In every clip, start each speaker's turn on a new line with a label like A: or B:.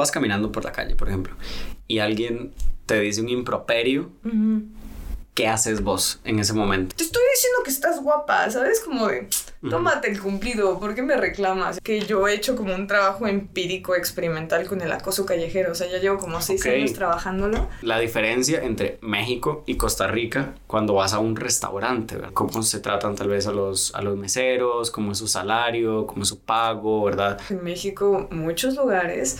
A: Vas caminando por la calle, por ejemplo, y alguien te dice un improperio. ¿Qué haces vos en ese momento?
B: Te estoy diciendo que estás guapa, ¿sabes? Como de, tómate el cumplido, ¿por qué me reclamas? Que yo he hecho como un trabajo empírico experimental con el acoso callejero, o sea, ya llevo como seis años trabajándolo.
A: La diferencia entre México y Costa Rica cuando vas a un restaurante, ¿verdad? ¿Cómo se tratan tal vez a los, a los meseros? ¿Cómo es su salario? ¿Cómo es su pago? ¿Verdad?
B: En México, muchos lugares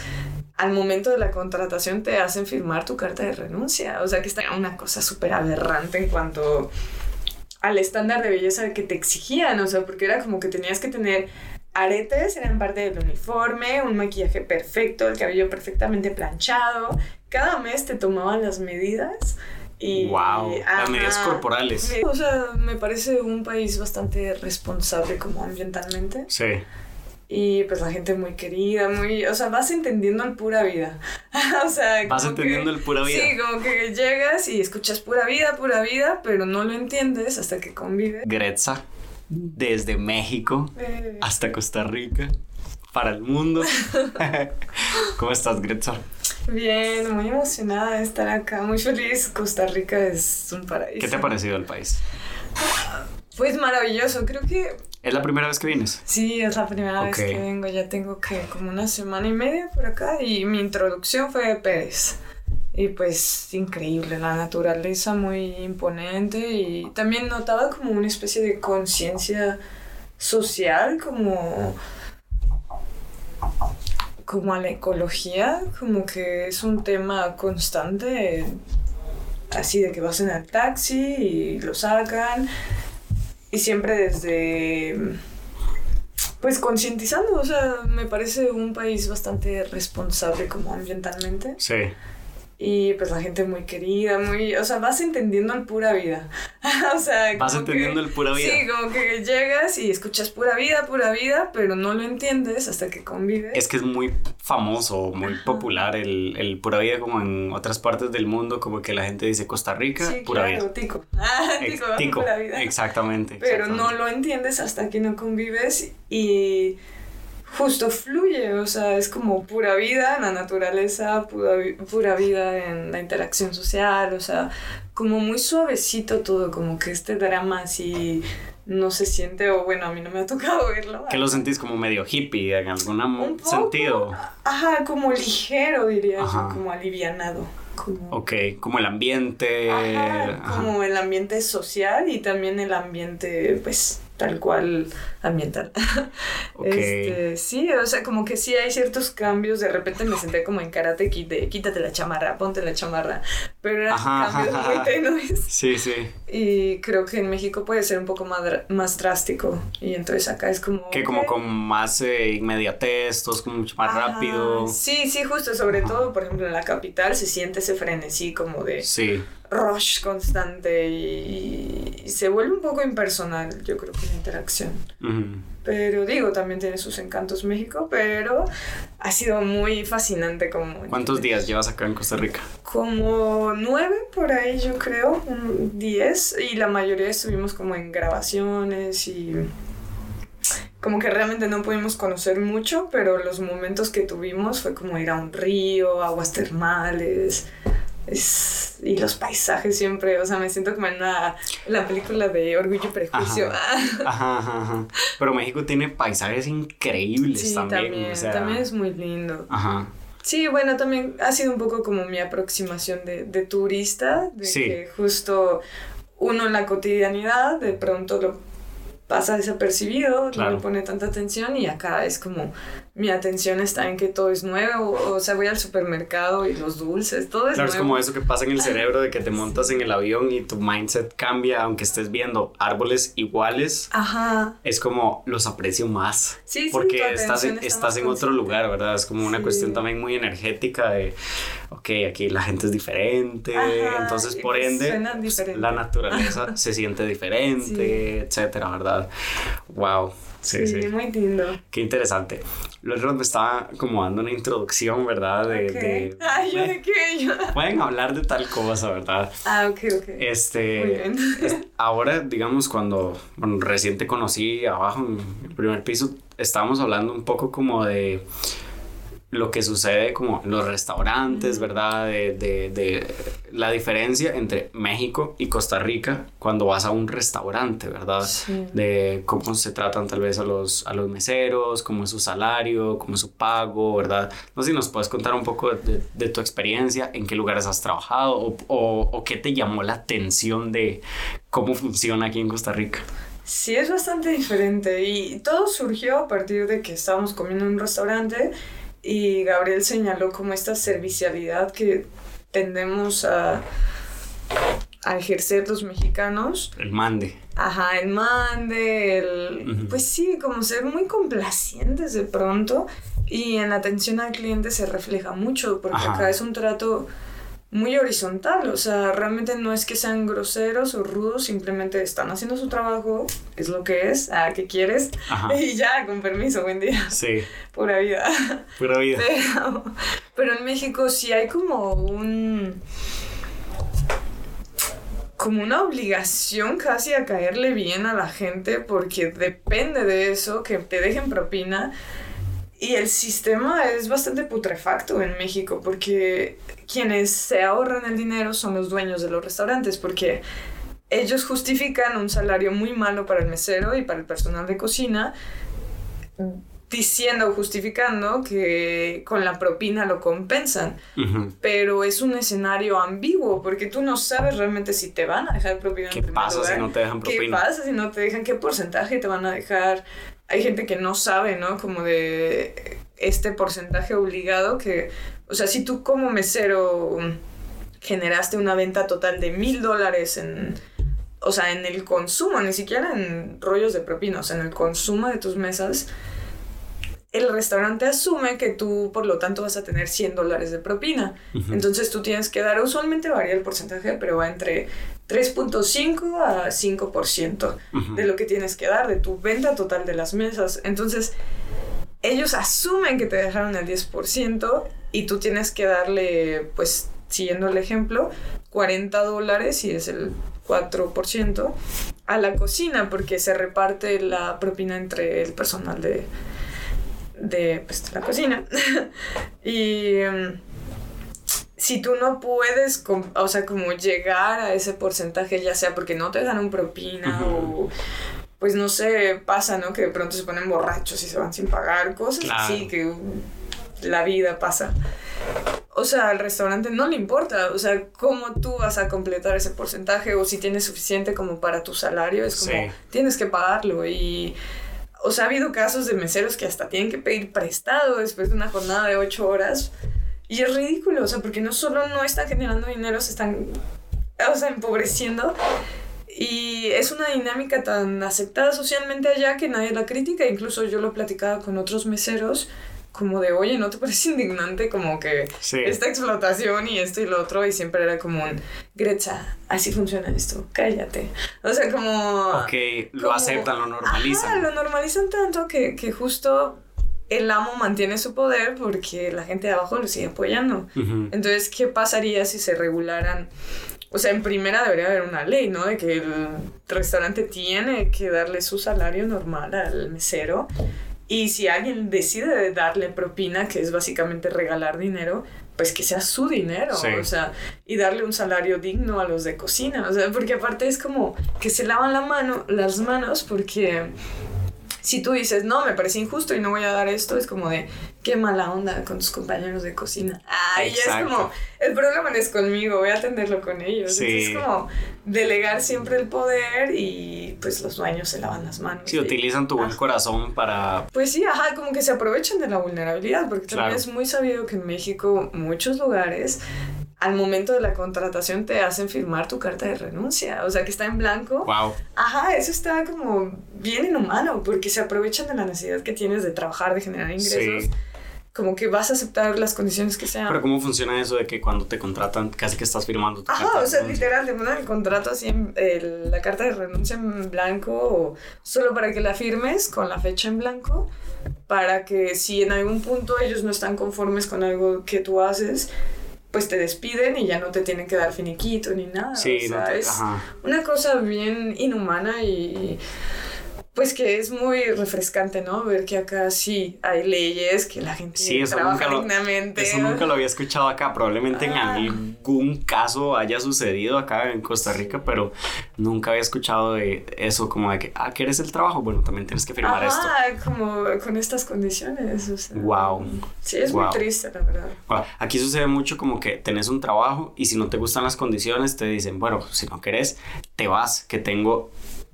B: al momento de la contratación te hacen firmar tu carta de renuncia. O sea que está una cosa súper aberrante en cuanto al estándar de belleza que te exigían. O sea, porque era como que tenías que tener aretes, eran parte del uniforme, un maquillaje perfecto, el cabello perfectamente planchado. Cada mes te tomaban las medidas. Y,
A: wow, las medidas corporales.
B: O sea, me parece un país bastante responsable como ambientalmente.
A: Sí.
B: Y pues la gente muy querida, muy, o sea, vas entendiendo el pura vida. o sea,
A: vas entendiendo el pura vida.
B: Sí, como que llegas y escuchas pura vida, pura vida, pero no lo entiendes hasta que convives.
A: Gretza, desde México eh. hasta Costa Rica, para el mundo. ¿Cómo estás, Gretza?
B: Bien, muy emocionada de estar acá, muy feliz. Costa Rica es un paraíso.
A: ¿Qué te ha parecido el país?
B: Pues maravilloso, creo que...
A: ¿Es la primera vez que vienes?
B: Sí, es la primera vez que vengo, ya tengo que como una semana y media por acá y mi introducción fue de Pérez. Y pues increíble, la naturaleza muy imponente y también notaba como una especie de conciencia social, como como a la ecología, como que es un tema constante, así de que vas en el taxi y lo sacan y siempre desde pues concientizando, o sea, me parece un país bastante responsable como ambientalmente.
A: Sí.
B: Y pues la gente muy querida, muy, o sea, vas entendiendo el pura vida. o sea,
A: vas entendiendo el pura vida.
B: Sí, como que llegas y escuchas pura vida, pura vida, pero no lo entiendes hasta que convives.
A: Es que es muy famoso, muy popular el, el pura vida como en otras partes del mundo, como que la gente dice Costa Rica, pura vida.
B: Tico. Ah, tico, tico. Pura vida.
A: Exactamente.
B: Pero no lo entiendes hasta que no convives y justo fluye, o sea, es como pura vida en la naturaleza, pura, pura vida en la interacción social, o sea, como muy suavecito todo, como que este drama así no se siente, o bueno, a mí no me ha tocado verlo.
A: Que lo sentís como medio hippie en algún sentido.
B: Ajá, como ligero diría yo, como alivianado. Como...
A: Ok, como el ambiente.
B: como el ambiente social y también el ambiente, pues, tal cual ambiental. Este, sí, o sea, como que sí hay ciertos cambios. De repente me senté como en karate de quítate la chamarra, ponte la chamarra. Pero eran cambios muy tenues.
A: Sí, sí.
B: Y creo que en México puede ser un poco más, más drástico. Y entonces acá es como.
A: Que como con más eh, inmediatez, todo es como mucho más rápido.
B: Sí, sí, justo. Sobre todo, por ejemplo, en la capital se siente ese frenesí como de.
A: Sí
B: rush constante y, se vuelve un poco impersonal, yo creo que la interacción. Pero digo, también tiene sus encantos México, pero ha sido muy fascinante como...
A: ¿Cuántos días llevas acá en Costa Rica?
B: Como nueve por ahí, yo creo, un diez, y la mayoría estuvimos como en grabaciones y como que realmente no pudimos conocer mucho, pero los momentos que tuvimos fue como ir a un río, aguas termales, es, y los paisajes siempre, o sea, me siento como en la película de Orgullo y Prejuicio.
A: Ajá, ajá, ajá, Pero México tiene paisajes increíbles
B: sí,
A: también.
B: También, es muy lindo.
A: Ajá.
B: Sí, bueno, también ha sido un poco como mi aproximación de, de turista, de que justo uno en la cotidianidad de pronto lo pasa desapercibido, no le pone tanta atención y acá es como mi atención está en que todo es nuevo, o sea, voy al supermercado y los dulces, todo es
A: claro,
B: es
A: como eso que pasa en el cerebro de que te montas en el avión y tu mindset cambia, aunque estés viendo árboles iguales.
B: Ajá.
A: Es como los aprecio más.
B: Sí,
A: Porque estás, en, estás en otro lugar, ¿verdad? Es como una cuestión también muy energética de, ok, aquí la gente es diferente, entonces por ende la naturaleza se siente diferente, etcétera, ¿verdad? Wow.
B: Sí, sí, muy lindo.
A: Qué interesante. Luego me estaba como dando una introducción, ¿verdad? De,
B: de Ay, ¿yo de qué?
A: Pueden hablar de tal cosa, ¿verdad?
B: Ah, ok, ok.
A: Este...
B: Muy bien.
A: ahora, digamos, cuando bueno, recién te conocí abajo en el primer piso, estábamos hablando un poco como de lo que sucede como en los restaurantes, ¿verdad? De, de, de, la diferencia entre México y Costa Rica cuando vas a un restaurante, ¿verdad? De cómo se tratan tal vez a los, a los meseros, cómo es su salario, cómo es su pago, ¿verdad? No sé si nos puedes contar un poco de, de tu experiencia, en qué lugares has trabajado o, o, o qué te llamó la atención de cómo funciona aquí en Costa Rica.
B: Sí, es bastante diferente y todo surgió a partir de que estábamos comiendo en un restaurante y Gabriel señaló como esta servicialidad que tendemos a, a ejercer los mexicanos.
A: El mande.
B: Ajá, el mande, el... Pues sí, como ser muy complacientes de pronto y en la atención al cliente se refleja mucho porque acá es un trato muy horizontal, o sea, realmente no es que sean groseros o rudos, simplemente están haciendo su trabajo, es lo que es, a qué quieres, y ya, con permiso, buen día. Sí. Pura vida.
A: Pura vida.
B: Pero, pero en México sí hay como un como una obligación casi a caerle bien a la gente porque depende de eso, que te dejen propina. Y el sistema es bastante putrefacto en México porque quienes se ahorran el dinero son los dueños de los restaurantes porque ellos justifican un salario muy malo para el mesero y para el personal de cocina diciendo, justificando que con la propina lo compensan. Pero es un escenario ambiguo porque tú no sabes realmente si te van a dejar propina.
A: ¿Qué pasa si no te dejan propina?
B: ¿Qué pasa si no te dejan? ¿Qué porcentaje te van a dejar? Hay gente que no sabe, ¿no? Como de este porcentaje obligado que o sea, si tú como mesero generaste una venta total de mil dólares en, o sea, en el consumo, ni siquiera en rollos de propinos, en el consumo de tus mesas, el restaurante asume que tú, por lo tanto, vas a tener 100 dólares de propina. Entonces tú tienes que dar, usualmente varía el porcentaje, pero va entre 3.5 a 5% de lo que tienes que dar, de tu venta total de las mesas. Entonces, ellos asumen que te dejaron el 10% y tú tienes que darle, pues, siguiendo el ejemplo, 40 dólares, y es el 4%, a la cocina, porque se reparte la propina entre el personal de, de pues, la cocina. y em, si tú no puedes, o sea, como llegar a ese porcentaje, ya sea porque no te dan un propina o pues no sé, pasa, ¿no? Que de pronto se ponen borrachos y se van sin pagar, cosas así que la vida pasa. O sea, al restaurante no le importa, o sea, cómo tú vas a completar ese porcentaje o si tienes suficiente como para tu salario, es como tienes que pagarlo y... O sea, ha habido casos de meseros que hasta tienen que pedir prestado después de una jornada de ocho horas. Y es ridículo, o sea, porque no solo no están generando dinero, se están, o sea, empobreciendo. Y es una dinámica tan aceptada socialmente allá que nadie la critica. Incluso yo lo platicaba con otros meseros como de, oye, ¿no te parece indignante como que esta explotación y esto y lo otro? Y siempre era como un, Grecha, así funciona esto, cállate. O sea, como...
A: Ok, lo aceptan, lo normalizan.
B: lo normalizan tanto que, que justo el amo mantiene su poder porque la gente de abajo lo sigue apoyando. Entonces, ¿qué pasaría si se regularan? O sea, en primera debería haber una ley, ¿no? De que el restaurante tiene que darle su salario normal al mesero y si alguien decide darle propina, que es básicamente regalar dinero, pues que sea su dinero, o sea, y darle un salario digno a los de cocina, o sea, porque aparte es como que se lavan la mano, las manos porque si tú dices, no, me parece injusto y no voy a dar esto, es como de, qué mala onda con tus compañeros de cocina. Ay, es como, el problema no es conmigo, voy a atenderlo con ellos. es como delegar siempre el poder y pues los dueños se lavan las manos.
A: Sí, utilizan tu buen corazón para...
B: Pues sí, ajá, como que se aprovechan de la vulnerabilidad, porque también es muy sabido que en México muchos lugares al momento de la contratación te hacen firmar tu carta de renuncia, o sea, que está en blanco.
A: Wow.
B: Ajá, eso está como bien inhumano, porque se aprovechan de la necesidad que tienes de trabajar, de generar ingresos. Sí. Como que vas a aceptar las condiciones que sean.
A: Pero ¿cómo funciona eso de que cuando te contratan casi que estás firmando
B: tu Ajá, o sea, literal, te mandan el contrato así, en, la carta de renuncia en blanco, o solo para que la firmes con la fecha en blanco, para que si en algún punto ellos no están conformes con algo que tú haces, pues te despiden y ya no te tienen que dar finiquito ni nada. Sí, o sea, es una cosa bien inhumana y pues que es muy refrescante, ¿no? Ver que acá sí hay leyes, que la gente
A: sí, eso trabaja nunca dignamente. Eso nunca lo había escuchado acá, probablemente en ah. algún caso haya sucedido acá en Costa Rica, pero nunca había escuchado de eso, como de que, ah, ¿quieres el trabajo? Bueno, también tienes que firmar esto.
B: Ah, como con estas condiciones, o sea.
A: Wow.
B: Sí, es muy triste, la verdad.
A: Aquí sucede mucho como que tenés un trabajo y si no te gustan las condiciones, te dicen, bueno, si no querés, te vas, que tengo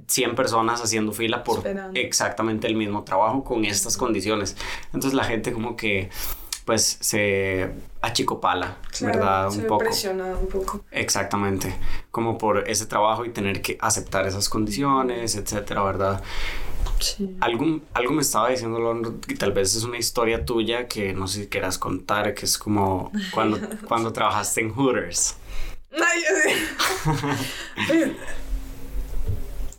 A: 100 personas haciendo fila por exactamente el mismo trabajo con estas condiciones. Entonces la gente como que pues se achicopala, ¿verdad?
B: Un poco. Presiona un poco.
A: Exactamente, como por ese trabajo y tener que aceptar esas condiciones, etcétera, ¿verdad? Sí. Algo, algo me estaba diciendo, que tal vez es una historia tuya que no sé si quieras contar, que es como cuando, cuando trabajaste en Hooters.
B: Ay, yo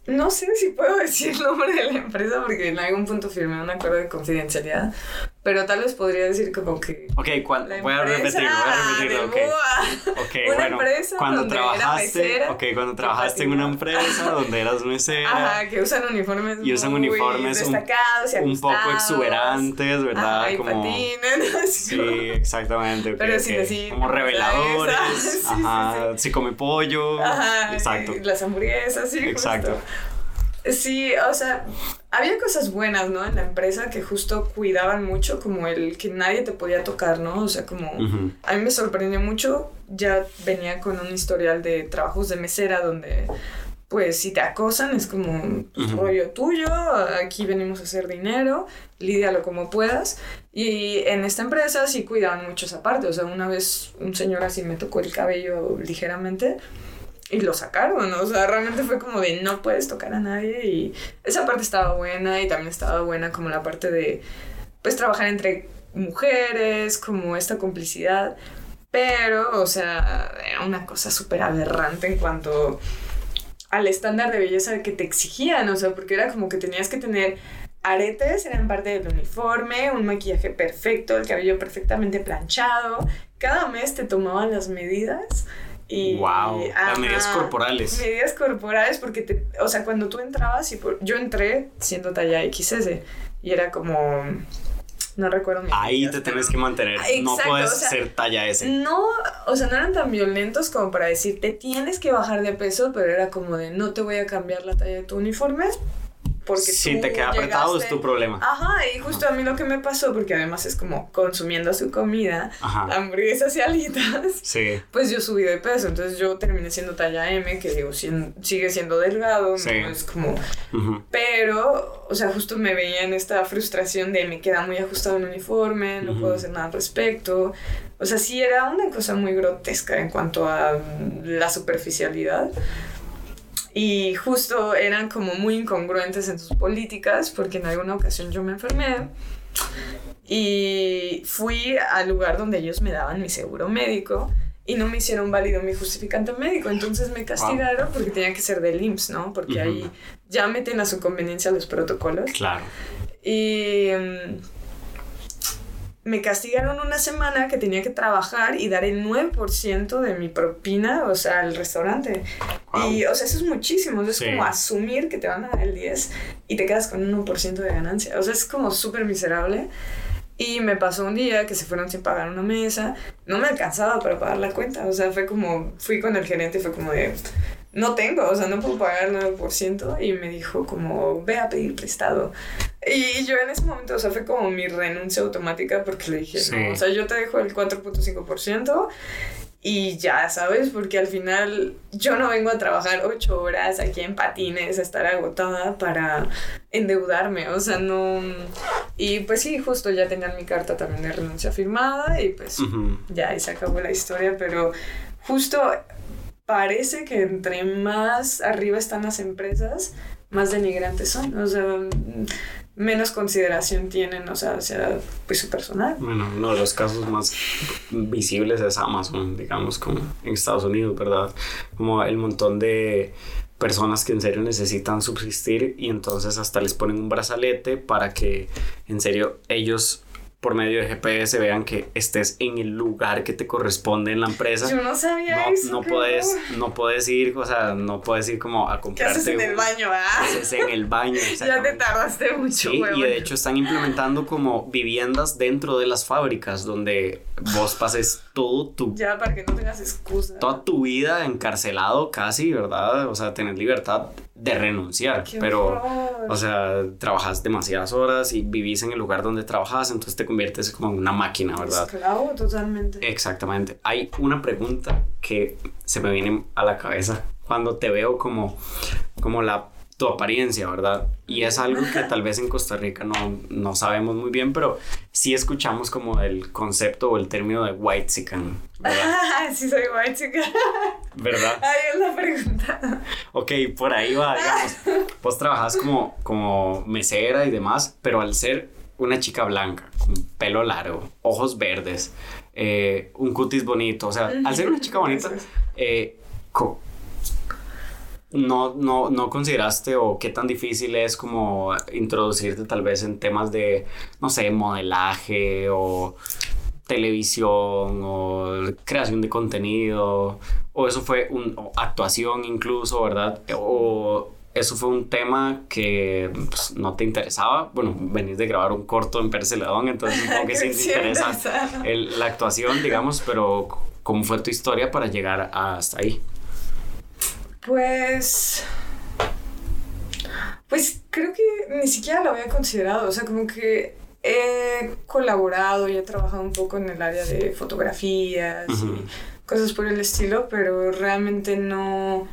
B: no sé si puedo decir el nombre de la empresa porque en algún punto firmé un acuerdo de confidencialidad, pero tal vez podría decir como que...
A: Ok, voy a repetir, voy a repetirlo, ok. okay una bueno, empresa cuando donde trabajaste, era ok, cuando trabajaste en una empresa donde eras mesera.
B: Ajá, que usan uniformes
A: Y usan uniformes
B: destacados
A: un, y un poco exuberantes, ¿verdad?
B: Ajá, y
A: como...
B: Patines,
A: sí, exactamente. Okay, pero sin decir... Como reveladores, sí, ajá, sí, come pollo.
B: Ajá, exacto. Las hamburguesas, sí, Exacto. Sí, o sea, había cosas buenas, ¿no? En la empresa que justo cuidaban mucho, como el que nadie te podía tocar, ¿no? O sea, como a mí me sorprendió mucho, ya venía con un historial de trabajos de mesera donde, pues, si te acosan es como pues, rollo tuyo, aquí venimos a hacer dinero, lídialo como puedas. Y en esta empresa sí cuidaban mucho esa parte, o sea, una vez un señor así me tocó el cabello ligeramente y lo sacaron, o sea, realmente fue como de no puedes tocar a nadie y esa parte estaba buena y también estaba buena como la parte de pues trabajar entre mujeres, como esta complicidad, pero, o sea, era una cosa súper aberrante en cuanto al estándar de belleza que te exigían, o sea, porque era como que tenías que tener aretes, eran parte del uniforme, un maquillaje perfecto, el cabello perfectamente planchado, cada mes te tomaban las medidas y,
A: wow, las medidas corporales.
B: Medidas corporales porque, te, o sea, cuando tú entrabas, y yo entré siendo talla XS y era como, no recuerdo mi
A: Ahí te tienes que mantener, no puedes ser talla S.
B: No, o sea, no eran tan violentos como para decirte tienes que bajar de peso, pero era como de no te voy a cambiar la talla de tu uniforme, porque
A: si te queda apretado es tu problema.
B: Ajá, y justo a mí lo que me pasó, porque además es como consumiendo su comida, hamburguesas y alitas, sí. pues yo subí de peso, entonces yo terminé siendo talla M, que digo, sigue siendo delgado, sí. es como... Pero, o sea, justo me veía en esta frustración de me queda muy ajustado el uniforme, no puedo hacer nada al respecto. O sea, sí era una cosa muy grotesca en cuanto a la superficialidad y justo eran como muy incongruentes en sus políticas porque en alguna ocasión yo me enfermé y fui al lugar donde ellos me daban mi seguro médico y no me hicieron válido mi justificante médico, entonces me castigaron porque tenía que ser del IMSS, ¿no? Porque ahí ya meten a su conveniencia los protocolos.
A: Claro.
B: Y mm, me castigaron una semana que tenía que trabajar y dar el 9% de mi propina, o sea, al restaurante. Y, o sea, eso es muchísimo. Es como asumir que te van a dar el 10 y te quedas con un 1% de ganancia. O sea, es como súper miserable. Y me pasó un día que se fueron sin pagar una mesa. No me alcanzaba para pagar la cuenta. O sea, fue como, fui con el gerente y fue como de, no tengo, o sea, no puedo pagar el 9%. Y me dijo como, ve a pedir prestado. Y yo en ese momento, o sea, fue como mi renuncia automática porque le dije, no, o sea, yo te dejo el 4.5% y ya, ¿sabes? Porque al final yo no vengo a trabajar ocho horas aquí en patines, a estar agotada para endeudarme, o sea, no... Y pues sí, justo ya tenían mi carta también de renuncia firmada y pues ya ahí se acabó la historia, pero justo parece que entre más arriba están las empresas, más denigrantes son. O sea, menos consideración tienen, o sea, hacia pues, su personal.
A: Bueno, uno de los casos más visibles es Amazon, digamos, como en Estados Unidos, ¿verdad? Como el montón de personas que en serio necesitan subsistir y entonces hasta les ponen un brazalete para que en serio ellos por medio de GPS vean que estés en el lugar que te corresponde en la empresa.
B: Yo no sabía
A: no,
B: eso.
A: No puedes, no puedes ir, o sea, no puedes ir como a comprarte.
B: ¿Qué haces en el baño, ah?
A: Haces en el baño.
B: ya te tardaste mucho,
A: Sí, y de hecho están implementando como viviendas dentro de las fábricas donde vos pases todo tu...
B: Ya, para que no tengas excusa.
A: Toda tu vida encarcelado casi, ¿verdad? O sea, tener libertad de renunciar, pero, o sea, trabajas demasiadas horas y vivís en el lugar donde trabajas, entonces te conviertes como en una máquina, ¿verdad?
B: Esclavo, totalmente.
A: Exactamente. Hay una pregunta que se me viene a la cabeza cuando te veo como, como la tu apariencia, ¿verdad? Y es algo que tal vez en Costa Rica no, no sabemos muy bien, pero sí escuchamos como el concepto o el término de white chicken,
B: ¿verdad? sí, soy white chicken.
A: ¿Verdad?
B: Ahí es la pregunta.
A: Ok, por ahí va, digamos. Vos trabajas como, como mesera y demás, pero al ser una chica blanca, con pelo largo, ojos verdes, eh, un cutis bonito, o sea, al ser una chica bonita, eh, no, no, no consideraste o qué tan difícil es como introducirte tal vez en temas de, no sé, modelaje o televisión o creación de contenido o eso fue un actuación incluso, ¿verdad? O eso fue un tema que pues, no te interesaba. Bueno, venís de grabar un corto en Perceladón, entonces supongo que sí te interesa la actuación, digamos, pero ¿cómo fue tu historia para llegar hasta ahí?
B: Pues. Pues creo que ni siquiera lo había considerado. O sea, como que he colaborado y he trabajado un poco en el área de fotografías y cosas por el estilo, pero realmente no,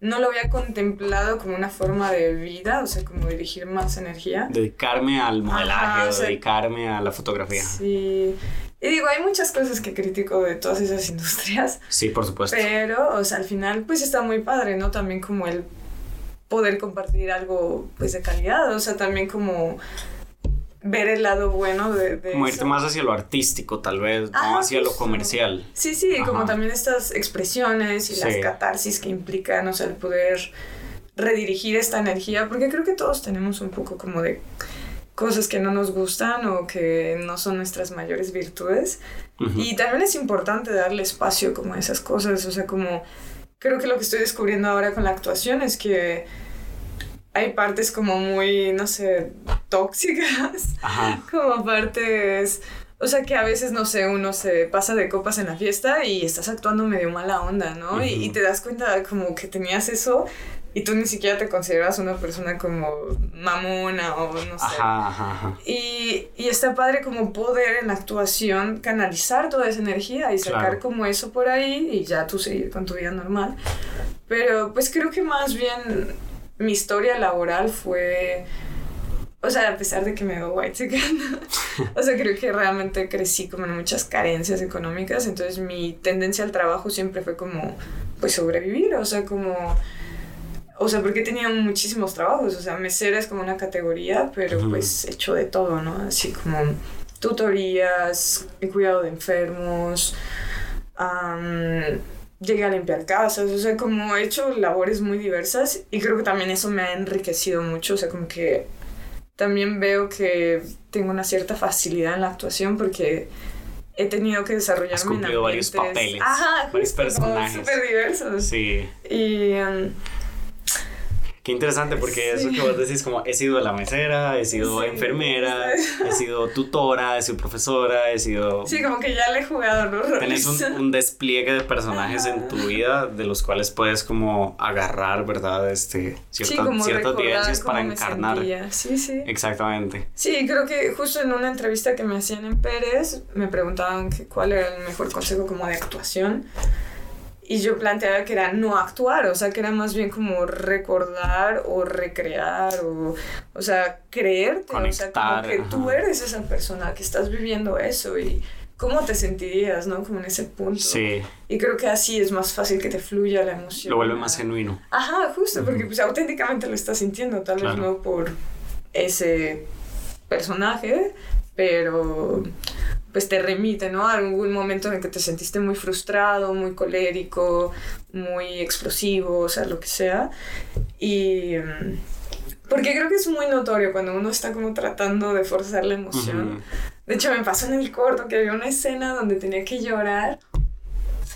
B: no lo había contemplado como una forma de vida, o sea, como dirigir más energía.
A: Dedicarme al modelaje o, dedicarme a la fotografía.
B: Sí. Y digo, hay muchas cosas que critico de todas esas industrias.
A: Sí, por supuesto.
B: Pero, o sea, al final, pues está muy padre, ¿no? También como el poder compartir algo, pues, de calidad, o sea, también como ver el lado bueno de, de
A: como irte más hacia lo artístico tal vez no hacia lo comercial
B: sí sí como también estas expresiones y las catarsis que implican o sea el poder redirigir esta energía porque creo que todos tenemos un poco como de cosas que no nos gustan o que no son nuestras mayores virtudes. Y también es importante darle espacio como a esas cosas, o sea, como creo que lo que estoy descubriendo ahora con la actuación es que hay partes como muy, no sé, tóxicas, como partes... O sea que a veces, no sé, uno se pasa de copas en la fiesta y estás actuando medio mala onda, ¿no? y, y, te das cuenta como que tenías eso y tú ni siquiera te consideras una persona como mamona o no sé. Ajá, ajá, Y, y está padre como poder en la actuación canalizar toda esa energía y sacar como eso por ahí y ya tú seguir con tu vida normal. Pero pues creo que más bien mi historia laboral fue... O sea, a pesar de que me veo white o sea, creo que realmente crecí como en muchas carencias económicas, entonces mi tendencia al trabajo siempre fue como, pues sobrevivir, o sea, como o sea, porque tenía muchísimos trabajos, o sea, mesera es como una categoría, pero pues hecho de todo, ¿no? Así como tutorías, cuidado de enfermos, llegué a limpiar casas, o sea, como he hecho labores muy diversas y creo que también eso me ha enriquecido mucho, o sea, como que también veo que tengo una cierta facilidad en la actuación porque he tenido que desarrollarme
A: Has cumplido varios papeles, Ajá, varios personajes.
B: súper diversos.
A: Sí.
B: Y...
A: Qué interesante porque eso que vos decís como he sido la mesera, he sido enfermera, he sido tutora, he sido profesora, he sido...
B: Sí, como que ya le he jugado los roles.
A: Tenés un, despliegue de personajes en tu vida de los cuales puedes como agarrar, ¿verdad? Este, cierta, ciertas vivencias para encarnar.
B: Sí, sí.
A: Exactamente.
B: Sí, creo que justo en una entrevista que me hacían en Pérez me preguntaban que cuál era el mejor consejo como de actuación. Y yo planteaba que era no actuar, o sea, que era más bien como recordar o recrear o, o sea, creerte, o sea, como que tú eres esa persona, que estás viviendo eso y cómo te sentirías, ¿no? Como en ese punto.
A: Sí.
B: Y creo que así es más fácil que te fluya la emoción.
A: Lo vuelve más genuino.
B: Ajá, justo, porque pues auténticamente lo estás sintiendo, tal vez no por ese personaje, pero pues te remite, ¿no? A algún momento en el que te sentiste muy frustrado, muy colérico, muy explosivo, o sea, lo que sea. Y Porque creo que es muy notorio cuando uno está como tratando de forzar la emoción. De hecho, me pasó en el corto que había una escena donde tenía que llorar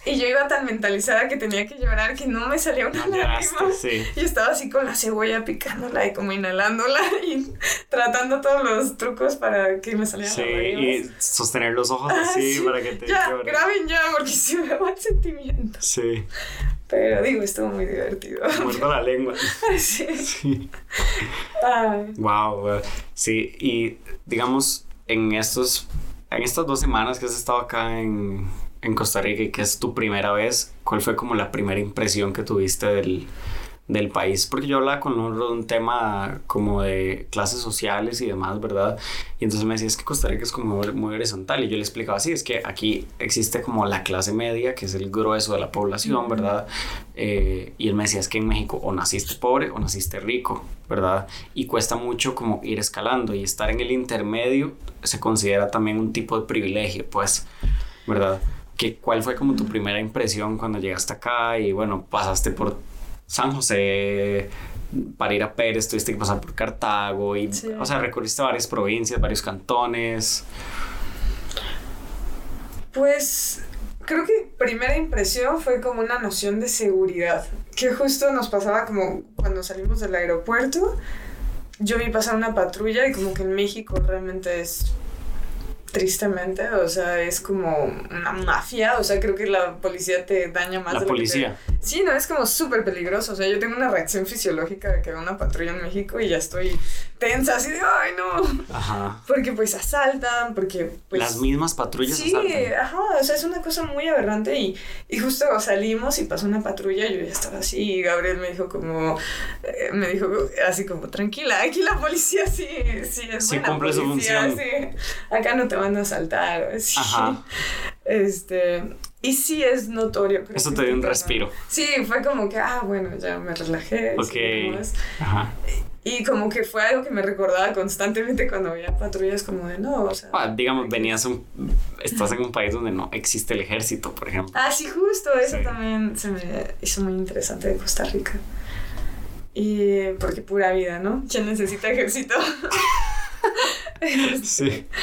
B: y yo iba tan mentalizada que tenía que llorar que no me salía una lágrima. Y estaba así con la cebolla picándola y como inhalándola y tratando todos los trucos para que me saliera
A: Sí, y sostener los ojos ah, así para que te
B: Ya, graben ya porque si me va el sentimiento.
A: Sí.
B: Pero digo, estuvo muy divertido.
A: Muerto la lengua. sí. sí. Wow, sí, y digamos, en estos, en estas dos semanas que has estado acá en en Costa Rica y que es tu primera vez, ¿cuál fue como la primera impresión que tuviste del, del país? Porque yo hablaba con un, un tema como de clases sociales y demás, ¿verdad? Y entonces me decía, es que Costa Rica es como muy horizontal y yo le explicaba así, es que aquí existe como la clase media, que es el grueso de la población, ¿verdad? Eh, y él me decía, es que en México o naciste pobre o naciste rico, ¿verdad? Y cuesta mucho como ir escalando y estar en el intermedio se considera también un tipo de privilegio, pues, ¿verdad? ¿Cuál fue como tu primera impresión cuando llegaste acá y bueno, pasaste por San José para ir a Pérez, tuviste que pasar por Cartago y, o sea, recorriste varias provincias, varios cantones?
B: Pues creo que primera impresión fue como una noción de seguridad, que justo nos pasaba como cuando salimos del aeropuerto, yo vi pasar una patrulla y como que en México realmente es tristemente, o sea, es como una mafia, o sea, creo que la policía te daña más.
A: La policía.
B: Sí, no, es como súper peligroso, o sea, yo tengo una reacción fisiológica de que veo una patrulla en México y ya estoy tensa, así de, ay, no. Ajá. Porque pues asaltan, porque pues...
A: Las mismas patrullas
B: sí, ajá, o sea, es una cosa muy aberrante y, y justo salimos y pasó una patrulla y yo ya estaba así y Gabriel me dijo como, eh, me dijo así como, tranquila, aquí la policía sí, sí es sí, cumple su función. Sí, acá no te van a asaltar, Ajá. Este, y sí es notorio.
A: Eso te dio un respiro.
B: Sí, fue como que, ah, bueno, ya me relajé. Ok. Ajá. Y como que fue algo que me recordaba constantemente cuando veía patrullas como de no, o sea...
A: Ah, digamos, venías un... Estás en un país donde no existe el ejército, por ejemplo.
B: Ah, sí, justo, eso también se me hizo muy interesante de Costa Rica. Y porque pura vida, ¿no? ¿Quién necesita ejército? sí.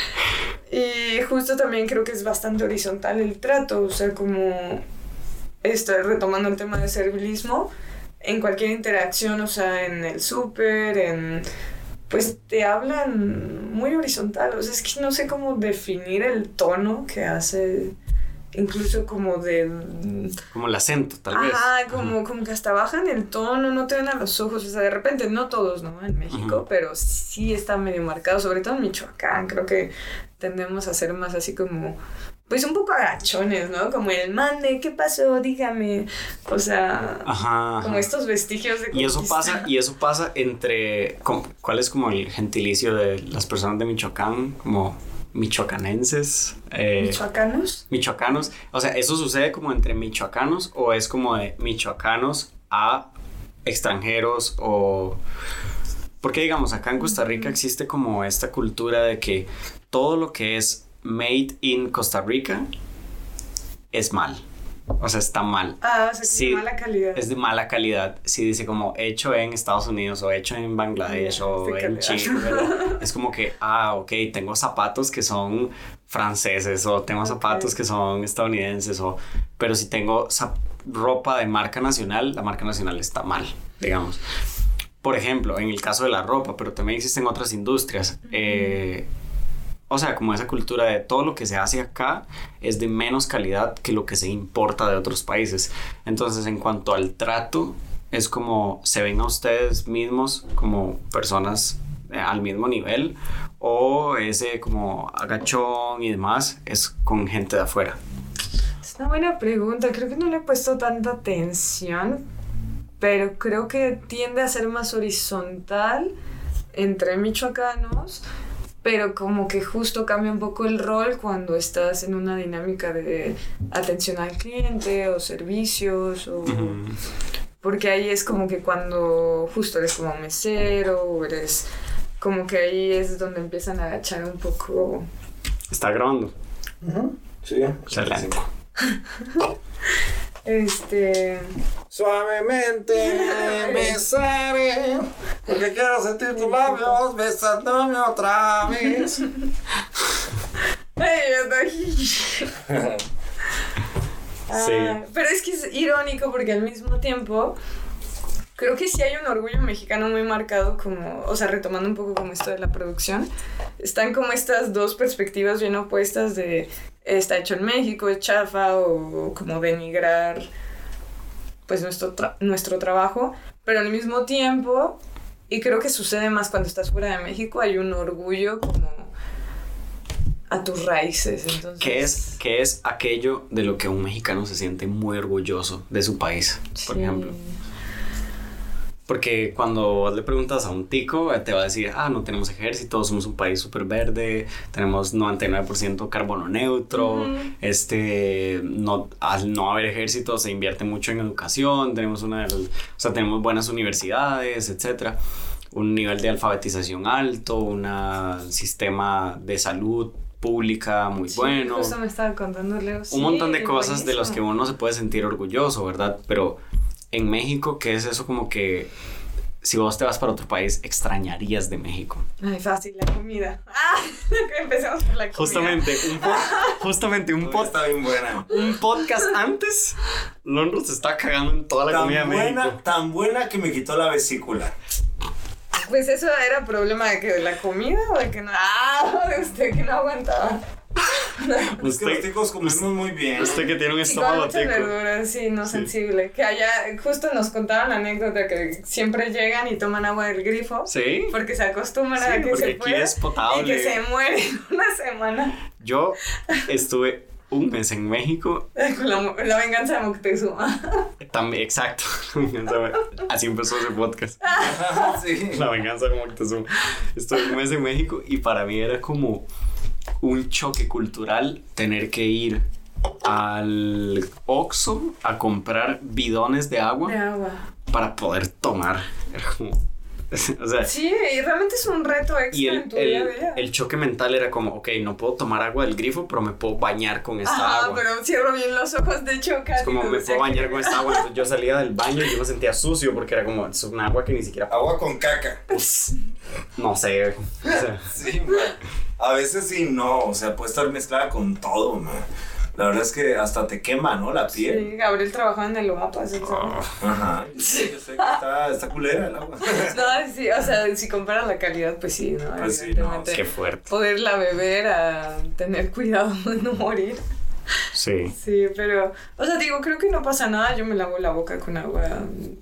B: Y justo también creo que es bastante horizontal el trato, o sea, como estoy retomando el tema de servilismo, en cualquier interacción, o sea, en el súper, en pues te hablan muy horizontal, o sea, es que no sé cómo definir el tono que hace incluso como de...
A: Como el acento, tal vez.
B: Ajá, como, como que hasta bajan el tono, no te ven a los ojos, o sea, de repente, no todos, ¿no? En México, pero sí está medio marcado, sobre todo en Michoacán, creo que tendemos a ser más así como pues un poco agachones, ¿no? Como el mande, ¿qué pasó? Dígame. O sea, como estos vestigios de
A: Y eso pasa, y eso pasa entre ¿cuál es como el gentilicio de las personas de Michoacán? Como michoacanenses.
B: Eh, ¿Michoacanos?
A: Michoacanos. O sea, ¿eso sucede como entre michoacanos o es como de michoacanos a extranjeros o... Porque digamos, acá en Costa Rica existe como esta cultura de que todo lo que es made in Costa Rica es mal. O sea, está mal.
B: Ah, o sea, es de mala calidad.
A: Es de mala calidad. Si dice como hecho en Estados Unidos o hecho en Bangladesh o en Chile, es como que, ah, ok, tengo zapatos que son franceses o tengo zapatos que son estadounidenses o... Pero si tengo ropa de marca nacional, la marca nacional está mal, digamos. Por ejemplo, en el caso de la ropa, pero también existen otras industrias. Eh, o sea, como esa cultura de todo lo que se hace acá es de menos calidad que lo que se importa de otros países. Entonces, en cuanto al trato, es como se ven a ustedes mismos como personas eh, al mismo nivel o ese como agachón y demás es con gente de afuera.
B: Es una buena pregunta, creo que no le he puesto tanta atención, pero creo que tiende a ser más horizontal entre michoacanos pero como que justo cambia un poco el rol cuando estás en una dinámica de atención al cliente o servicios o... Porque ahí es como que cuando justo eres como mesero o eres como que ahí es donde empiezan a agachar un poco...
A: Está grabando.
C: Sí.
B: Este...
C: Suavemente besaré, porque quiero sentir tus labios besándome otra vez.
B: sí. Ah, pero es que es irónico porque al mismo tiempo creo que sí hay un orgullo mexicano muy marcado como, o sea, retomando un poco como esto de la producción, están como estas dos perspectivas bien opuestas de está hecho en México, es chafa o como denigrar pues nuestro, nuestro trabajo, pero al mismo tiempo, y creo que sucede más cuando estás fuera de México, hay un orgullo como a tus raíces. Entonces...
A: ¿Qué es, qué es aquello de lo que un mexicano se siente muy orgulloso de su país, por ejemplo? Porque cuando le preguntas a un tico, te va a decir, ah, no tenemos ejército, somos un país súper verde, tenemos 99% carbono neutro, este, no, al no haber ejército se invierte mucho en educación, tenemos una, o sea, tenemos buenas universidades, etcétera, un nivel de alfabetización alto, un sistema de salud pública muy bueno.
B: Justo me estaba contando Leo.
A: Un montón de cosas de las que uno se puede sentir orgulloso, ¿verdad? Pero en México, ¿qué es eso como que si vos te vas para otro país, extrañarías de México?
B: Ay, fácil, la comida. Ah, empecemos por la comida.
A: Justamente, un, justamente un,
C: está bien buena.
A: un podcast antes, Londro se está cagando en toda la comida de México.
C: Tan buena que me quitó la vesícula.
B: Pues eso era problema de que de la comida o de que no, ah, de usted que no aguantaba.
C: Que los ticos comemos muy bien.
A: Usted que tiene un estómago
B: tico. verduras, sí, no sensible. Que allá, justo nos contaban la anécdota que siempre llegan y toman agua del grifo.
A: Sí.
B: Porque se acostumbran a que se
A: aquí es potable.
B: Y que se mueren una semana.
A: Yo estuve un mes en México.
B: Con la, venganza de Moctezuma.
A: También, exacto. Así empezó ese podcast. sí. La venganza de Moctezuma. Estuve un mes en México y para mí era como un choque cultural tener que ir al Oxxo a comprar bidones de agua,
B: de agua.
A: para poder tomar. o sea,
B: sí, y realmente es un reto extra
A: y el,
B: en tu día a día.
A: El choque mental era como, ok, no puedo tomar agua del grifo, pero me puedo bañar con esta
B: ah,
A: agua.
B: pero cierro bien los ojos de chocar.
A: Es como, me puedo bañar con esta agua. Entonces yo salía del baño y yo me sentía sucio porque era como, es un agua que ni siquiera...
C: Agua con caca.
A: no sé.
C: O sea. sí, a veces sí, no, o sea, puede estar mezclada con todo, man. La verdad es que hasta te quema, ¿no? La piel.
B: Sí, Gabriel trabajaba en el Oapas.
C: Oh, ajá. Sí, yo sé que está, está culera el agua.
B: No, sí, o sea, si comparas la calidad, pues sí, ¿no?
C: Pues sí, no.
A: Qué fuerte.
B: Poderla beber a tener cuidado de no morir.
A: Sí.
B: Sí, pero, o sea, digo, creo que no pasa nada. Yo me lavo la boca con agua,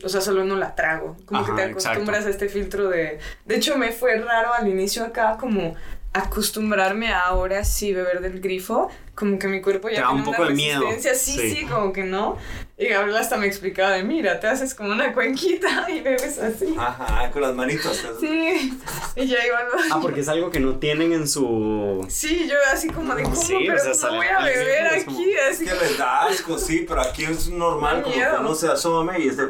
B: o sea, solo no la trago. Como que te acostumbras a este filtro de. De hecho, me fue raro al inicio acá, como acostumbrarme a ahora sí beber del grifo, como que mi cuerpo ya
A: tiene un poco de miedo.
B: Sí, sí, sí, como que no. Y Gabriel hasta me explicaba de, mira, te haces como una cuenquita y bebes así.
C: Ajá, con las manitos.
B: Sí, y ya igual.
A: Ah, porque es algo que no tienen en su...
B: Sí, yo así como de, ¿cómo? Sí, pero o sea, no voy a beber aquí, así.
C: Es que les da asco, sí, pero aquí es normal, como que no se asome y esté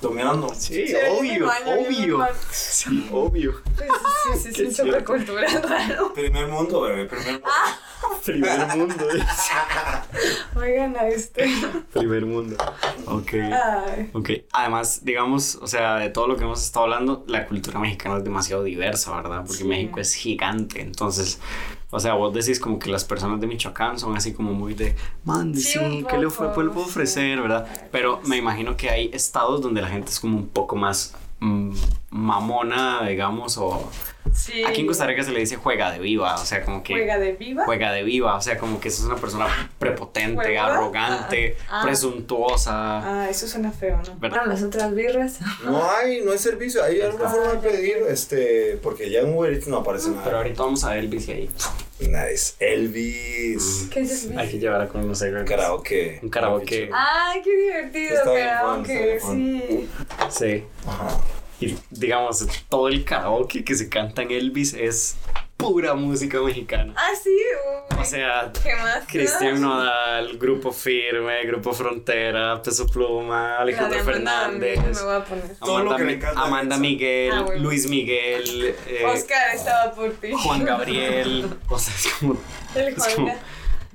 C: tomando.
A: Sí, obvio, obvio. Sí, obvio.
B: Pues, sí, sí, sí, súper cultural raro.
C: Primer mundo, bebé, primer mundo.
A: Ah. Primer mundo.
B: Oigan a este.
A: Primer mundo. Ok. Ok. Además, digamos, o sea, de todo lo que hemos estado hablando, la cultura mexicana es demasiado diversa, ¿verdad? Porque México es gigante. Entonces, o sea, vos decís como que las personas de Michoacán son así como muy de, man, sí, ¿qué le, fue, puedo ofrecer, verdad? Pero me imagino que hay estados donde la gente es como un poco más mm, mamona, digamos, o Aquí en Costa Rica se le dice juega de viva, o sea, como que...
B: ¿Juega de viva?
A: Juega de viva, o sea, como que es una persona prepotente, arrogante, ah, ah. presuntuosa.
B: Ah, eso suena feo, ¿no? ¿Verdad? las otras birras.
C: No hay, no hay servicio, hay alguna forma de pedir, este, porque ya en Uber Eats no aparece nada.
A: Pero ahorita vamos a Elvis y ahí.
C: Nice. Elvis.
B: ¿Qué es Elvis?
A: Hay que llevar a conocer
C: un karaoke.
A: Un karaoke.
B: Ay, qué divertido, karaoke, sí.
A: Sí. Ajá. Y digamos, todo el karaoke que se canta en Elvis es pura música mexicana.
B: Ah, sí.
A: o sea,
B: ¿qué más?
A: Cristian Nodal, Grupo Firme, Grupo Frontera, Peso Pluma, Alejandro Fernández.
B: Me voy a poner.
A: Amanda, Miguel, ah, Luis Miguel.
B: Eh, Oscar estaba por ti.
A: Juan Gabriel. o sea, es como.
B: El Juan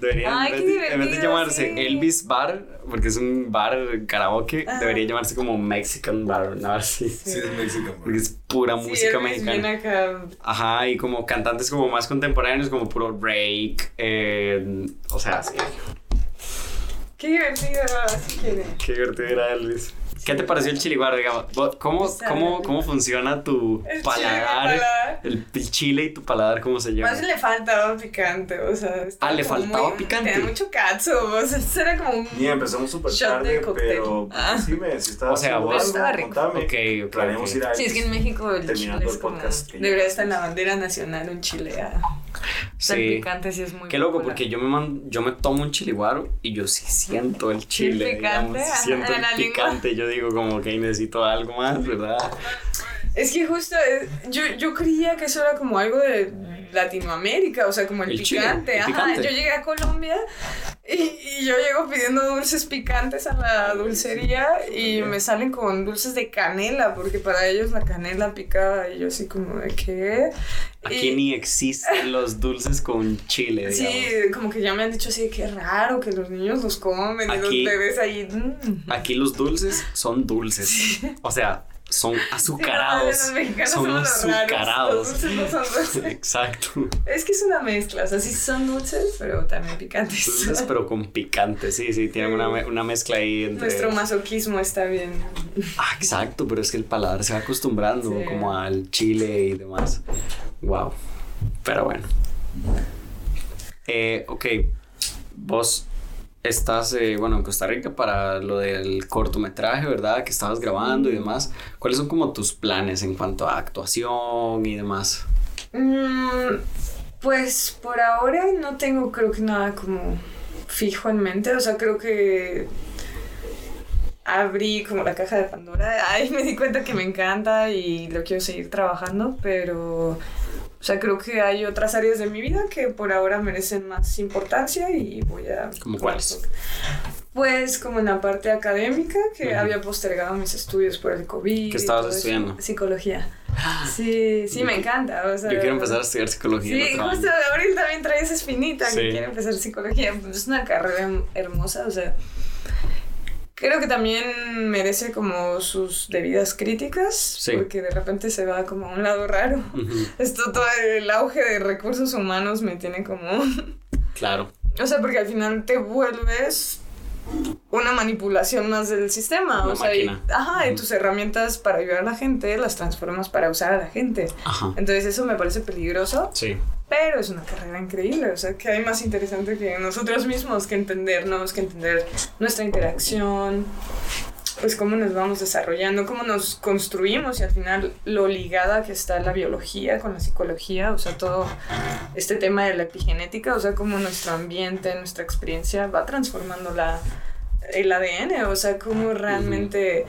A: Debería, en, vez de, llamarse Elvis Bar, porque es un bar karaoke, debería llamarse como Mexican Bar, ¿no?
C: Sí, sí es Mexican Bar.
A: Porque es pura música mexicana. Ajá, y como cantantes como más contemporáneos, como puro break, eh, o sea, sí.
B: Qué divertido, si
A: Qué divertido era Elvis. ¿Qué te pareció el chiliguaro, digamos? ¿Cómo, cómo, cómo funciona tu paladar? El, chile y tu paladar, ¿cómo se llama?
B: Más le faltaba picante, o sea.
A: Ah, le faltaba picante.
B: Tenía mucho cacho, o sea, eso era como un.
C: Ni empezamos súper tarde, pero. Ah. Sí, me, si estaba.
A: O sea, vos.
B: Estaba rico.
A: Contame. Ok, ok.
C: Planeamos ir a.
B: Sí, es que en México el chile es como. Debería estar en la bandera nacional un chile. Ah. Sí. El picante sí es muy
A: Qué loco, porque yo me, man, yo me tomo un chiliguaro y yo sí siento el chile. ¿El picante? Digamos, siento el picante. Yo digo como que necesito algo más, ¿verdad?
B: Es que justo, eh, yo, yo creía que eso era como algo de Latinoamérica, o sea, como el, picante. Ajá, yo llegué a Colombia y, y, yo llego pidiendo dulces picantes a la dulcería y me salen con dulces de canela, porque para ellos la canela picaba y yo así como de qué.
A: Aquí ni existen los dulces con chile.
B: Digamos. Sí, como que ya me han dicho así, qué raro que los niños los comen y los bebés ahí.
A: Mm. Aquí los dulces son dulces. O sea, son azucarados. son azucarados. Exacto.
B: Es que es una mezcla, o sea, sí son dulces, pero también picantes.
A: Dulces, pero con picante, sí, sí, tienen una, una mezcla ahí entre.
B: Nuestro masoquismo está bien.
A: Ah, exacto, pero es que el paladar se va acostumbrando como al chile y demás. Wow. Pero bueno. Eh, ok, vos estás, eh, bueno, en Costa Rica para lo del cortometraje, ¿verdad? Que estabas grabando y demás. ¿Cuáles son como tus planes en cuanto a actuación y demás?
B: Mm, pues por ahora no tengo creo que nada como fijo en mente. O sea, creo que abrí como la caja de Pandora. Ahí me di cuenta que me encanta y lo quiero seguir trabajando, pero o sea, creo que hay otras áreas de mi vida que por ahora merecen más importancia y voy a...
A: ¿Cómo cuáles?
B: Pues como en la parte académica, que había postergado mis estudios por el COVID.
A: ¿Qué estabas estudiando?
B: Psicología. Sí, sí, me encanta. O sea,
A: yo quiero empezar a estudiar psicología.
B: Sí, justo Abril también trae esa espinita que quiere empezar psicología. Pues es una carrera hermosa, o sea, Creo que también merece como sus debidas críticas, porque de repente se va como a un lado raro. Esto, todo el auge de recursos humanos me tiene como...
A: Claro.
B: O sea, porque al final te vuelves una manipulación más del sistema. o sea, y, ajá, y tus herramientas para ayudar a la gente las transformas para usar a la gente. Ajá. Entonces eso me parece peligroso.
A: Sí.
B: Pero es una carrera increíble, o sea, que hay más interesante que nosotros mismos, que entendernos, que entender nuestra interacción, pues cómo nos vamos desarrollando, cómo nos construimos y al final lo ligada que está la biología con la psicología, o sea, todo este tema de la epigenética, o sea, cómo nuestro ambiente, nuestra experiencia va transformando la, el ADN, o sea, cómo realmente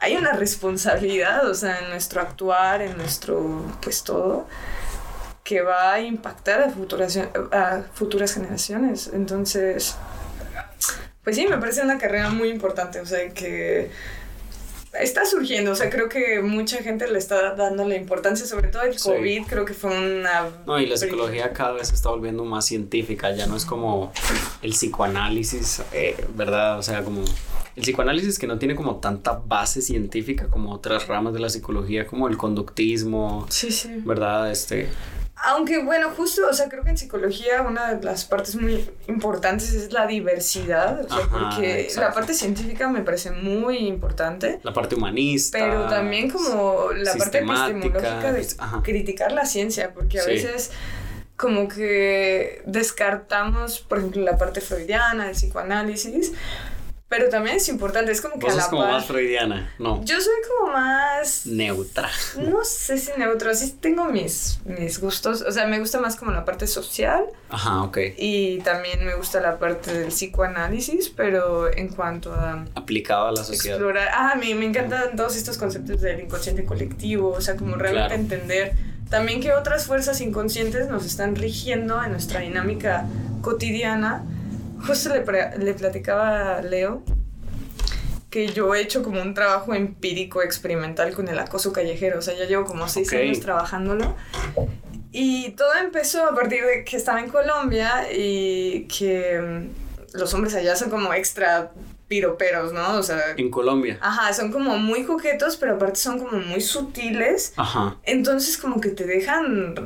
B: hay una responsabilidad, o sea, en nuestro actuar, en nuestro, pues todo que va a impactar a futuras, a futuras generaciones. Entonces, pues sí, me parece una carrera muy importante, o sea, que está surgiendo, o sea, creo que mucha gente le está dando la importancia, sobre todo el COVID, creo que fue una...
A: No, y la psicología cada vez se está volviendo más científica, ya no es como el psicoanálisis, eh, ¿verdad? O sea, como el psicoanálisis que no tiene como tanta base científica como otras ramas de la psicología, como el conductismo,
B: sí, sí.
A: ¿verdad? Este,
B: aunque bueno, justo, o sea, creo que en psicología una de las partes muy importantes es la diversidad, o sea, porque la parte científica me parece muy importante.
A: La parte humanista.
B: Pero también como la parte epistemológica de criticar la ciencia, porque a veces como que descartamos, por ejemplo, la parte freudiana, el psicoanálisis, pero también es importante, es como que
A: a la como más freudiana, no.
B: Yo soy como más...
A: Neutra.
B: No sé si neutra, sí tengo mis, mis gustos, o sea, me gusta más como la parte social.
A: Ajá, ok.
B: Y también me gusta la parte del psicoanálisis, pero en cuanto a...
A: Aplicado a la sociedad.
B: Explorar, ah, me, me encantan todos estos conceptos del inconsciente colectivo, o sea, como realmente entender también que otras fuerzas inconscientes nos están rigiendo en nuestra dinámica cotidiana Justo le, le platicaba a Leo que yo he hecho como un trabajo empírico experimental con el acoso callejero. O sea, ya llevo como seis años trabajándolo. Y todo empezó a partir de que estaba en Colombia y que mm, los hombres allá son como extra piroperos, ¿no? O sea...
A: En Colombia.
B: Ajá, son como muy coquetos, pero aparte son como muy sutiles. Ajá. Entonces como que te dejan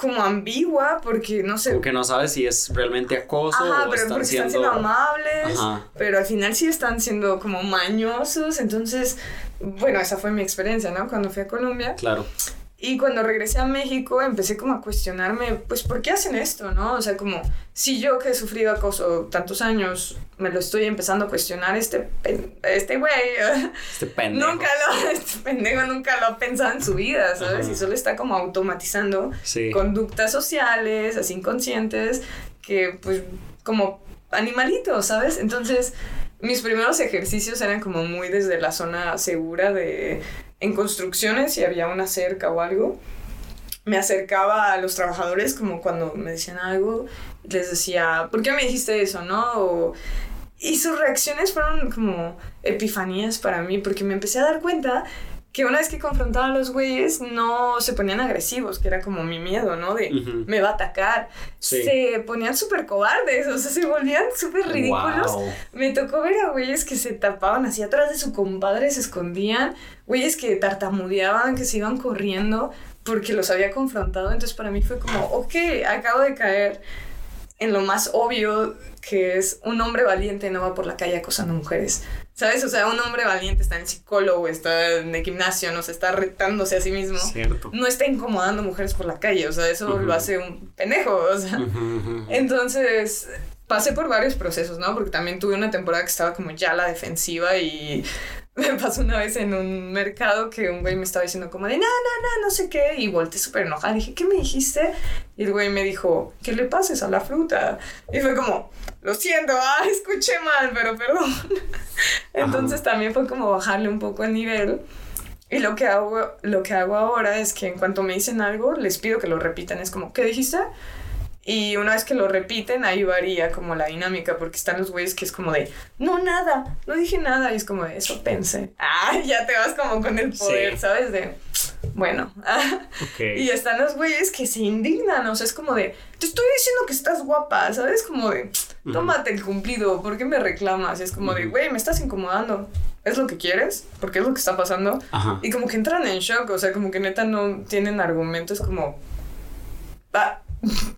B: como ambigua porque no sé.
A: Porque no sabes si es realmente acoso
B: Ajá, pero porque están siendo amables, Ajá. pero al final sí están siendo como mañosos, entonces, bueno, esa fue mi experiencia, ¿no? Cuando fui a Colombia.
A: Claro.
B: Y cuando regresé a México empecé como a cuestionarme, pues, ¿por qué hacen esto, no? O sea, como, si yo que he sufrido acoso tantos años, me lo estoy empezando a cuestionar, este, este güey,
A: este pendejo.
B: nunca lo, este pendejo nunca lo ha pensado en su vida, ¿sabes? Y solo está como automatizando conductas sociales, así inconscientes, que, pues, como animalitos, ¿sabes? Entonces, mis primeros ejercicios eran como muy desde la zona segura de en construcciones, si había una cerca o algo, me acercaba a los trabajadores como cuando me decían algo, les decía, ¿por qué me dijiste eso, no? y sus reacciones fueron como epifanías para mí, porque me empecé a dar cuenta que una vez que confrontaba a los güeyes no se ponían agresivos, que era como mi miedo, ¿no? De me va a atacar. Se ponían súper cobardes, o sea, se volvían súper ridículos. Me tocó ver a güeyes que se tapaban así atrás de su compadre, se escondían, güeyes que tartamudeaban, que se iban corriendo porque los había confrontado. Entonces para mí fue como, ok, acabo de caer en lo más obvio que es un hombre valiente no va por la calle acosando mujeres. ¿Sabes? O sea, un hombre valiente está en psicólogo, está en el gimnasio, no se está retándose a sí mismo. No está incomodando mujeres por la calle, o sea, eso lo hace un pendejo, o sea. Entonces, pasé por varios procesos, ¿no? Porque también tuve una temporada que estaba como ya la defensiva y me pasó una vez en un mercado que un güey me estaba diciendo como de, no, no, no, no sé qué, y volteé súper enojada. Dije, ¿qué me dijiste? Y el güey me dijo, ¿qué le pases a la fruta? Y fue como, lo siento, ah, escuché mal, pero perdón. Entonces también fue como bajarle un poco el nivel. Y lo que, hago, lo que hago ahora es que en cuanto me dicen algo, les pido que lo repitan. Es como, ¿qué dijiste? Y una vez que lo repiten, ahí varía como la dinámica, porque están los güeyes que es como de, no, nada, no dije nada, y es como de, eso pensé. Ah, ya te vas como con el poder, ¿sabes? De, bueno. Y están los güeyes que se indignan, o sea, es como de, te estoy diciendo que estás guapa, ¿sabes? Como de, tómate el cumplido, ¿por qué me reclamas? Y es como de, güey, me estás incomodando. ¿Es lo que quieres? Porque es lo que está pasando. Y como que entran en shock, o sea, como que neta no tienen argumentos como... Ah,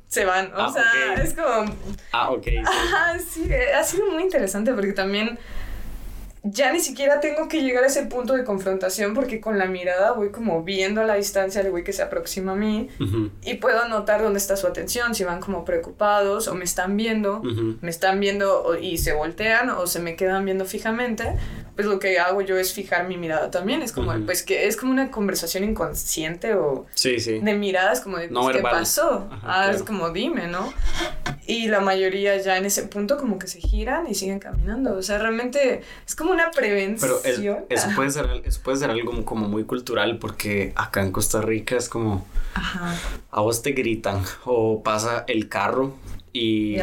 B: se van. O ah, sea, es como.
A: Ah, ok.
B: Ajá, sí, ha sido muy interesante porque también ya ni siquiera tengo que llegar a ese punto de confrontación porque con la mirada voy como viendo a la distancia al güey que se aproxima a mí y puedo notar dónde está su atención, si van como preocupados o me están viendo, me están viendo y se voltean o se me quedan viendo fijamente, pues lo que hago yo es fijar mi mirada también, es como, pues que es como una conversación inconsciente o de miradas como de, pues, ¿qué pasó? ah, es como dime, ¿no? Y la mayoría ya en ese punto como que se giran y siguen caminando, o sea, realmente es como una prevención.
A: Pero eso, puede ser, eso puede ser algo como muy cultural porque acá en Costa Rica es como a vos te gritan o pasa el carro y,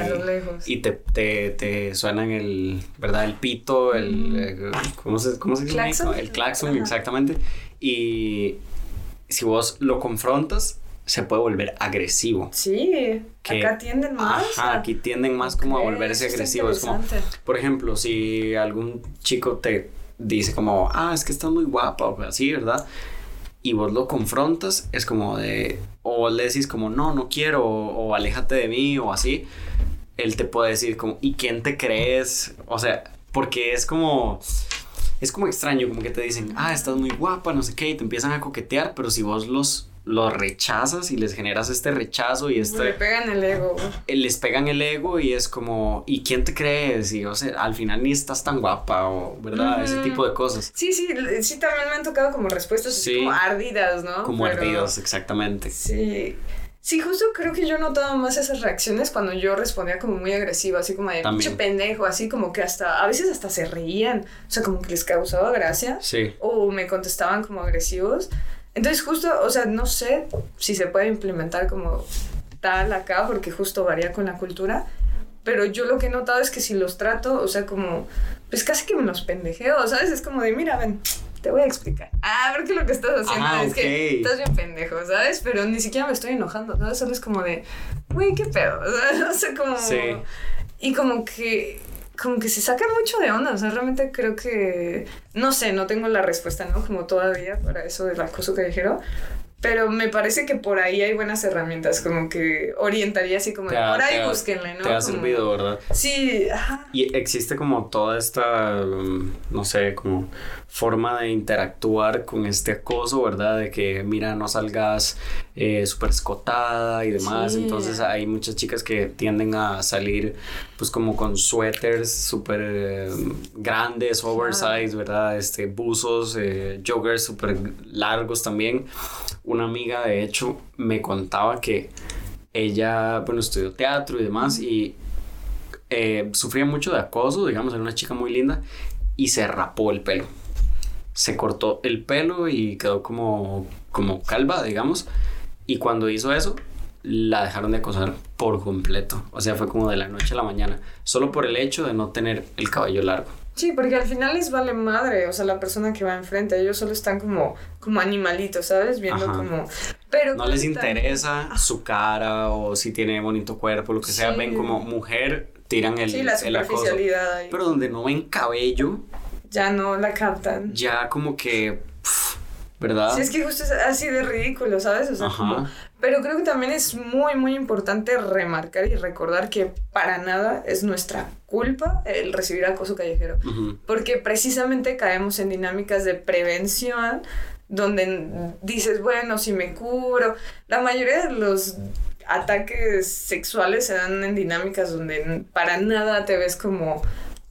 A: y te, te, te, suenan el, ¿verdad? El pito, el, eh, ¿cómo se, cómo se dice? El claxon, exactamente. Y si vos lo confrontas, se puede volver agresivo.
B: Sí, acá tienden más.
A: Ajá, aquí tienden más como a volverse agresivos. como, por ejemplo, si algún chico te dice como, ah, es que estás muy guapa o así, ¿verdad? Y vos lo confrontas, es como de, o le decís como, no, no quiero, o, aléjate de mí, o así. Él te puede decir como, ¿y quién te crees? O sea, porque es como es como extraño, como que te dicen, ah, estás muy guapa, no sé qué, y te empiezan a coquetear, pero si vos los los rechazas y les generas este rechazo y este...
B: Le pegan el ego.
A: Eh, les pegan el ego y es como, ¿y quién te crees? Y o sea, al final ni estás tan guapa o, ¿verdad? Ese tipo de cosas.
B: Sí, sí, sí, también me han tocado como respuestas así como ardidas, ¿no?
A: Como ardidas, exactamente.
B: Sí. Sí, justo creo que yo notaba más esas reacciones cuando yo respondía como muy agresiva, así como de pinche pendejo, así como que hasta, a veces hasta se reían, o sea, como que les causaba gracia.
A: Sí.
B: O me contestaban como agresivos. Entonces justo, o sea, no sé si se puede implementar como tal acá, porque justo varía con la cultura, pero yo lo que he notado es que si los trato, o sea, como, pues casi que me los pendejeo, ¿sabes? Es como de, mira, ven, te voy a explicar. Ah, porque lo que estás haciendo ah, es que estás bien pendejo, ¿sabes? Pero ni siquiera me estoy enojando, ¿sabes? Solo es como de, güey, qué pedo, No sé cómo... Sí. Y como que como que se saca mucho de onda, o sea, realmente creo que, no sé, no tengo la respuesta, ¿no? Como todavía para eso del acoso callejero, pero me parece que por ahí hay buenas herramientas, como que orientaría así como, por ahí búsquenle, ¿no?
A: Te ha servido, ¿verdad?
B: Sí,
A: Y existe como toda esta, mm, no sé, como forma de interactuar con este acoso, ¿verdad? De que, mira, no salgas eh, súper escotada y demás. Entonces hay muchas chicas que tienden a salir pues como con suéteres súper eh, grandes, oversize, ¿verdad? Este, buzos, eh, joggers súper largos también. Una amiga, de hecho, me contaba que ella, bueno, estudió teatro y demás y eh, sufría mucho de acoso, digamos, era una chica muy linda y se rapó el pelo se cortó el pelo y quedó como, como calva, digamos. Y cuando hizo eso, la dejaron de acosar por completo. O sea, fue como de la noche a la mañana. Solo por el hecho de no tener el cabello largo.
B: Sí, porque al final les vale madre, o sea, la persona que va enfrente, ellos solo están como, como animalitos, ¿sabes? Viendo como... Pero
A: no les interesa su cara o si tiene bonito cuerpo, lo que sea, ven como mujer, tiran el, sí, la superficialidad Ahí. Pero donde no ven cabello,
B: ya no la captan.
A: Ya como que, ¿verdad?
B: Sí, es que justo es así de ridículo, ¿sabes? O sea, pero creo que también es muy, muy importante remarcar y recordar que para nada es nuestra culpa el recibir acoso callejero. Porque precisamente caemos en dinámicas de prevención donde dices, bueno, si me cubro. La mayoría de los ataques sexuales se dan en dinámicas donde para nada te ves como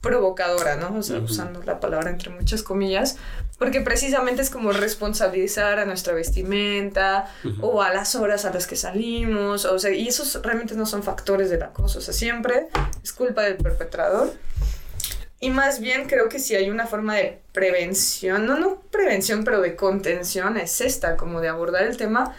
B: provocadora, ¿no? O sea, usando la palabra entre muchas comillas, porque precisamente es como responsabilizar a nuestra vestimenta o a las horas a las que salimos, o sea, y esos realmente no son factores del acoso, o sea, siempre es culpa del perpetrador. Y más bien creo que si hay una forma de prevención, no, no prevención, pero de contención, es esta, como de abordar el tema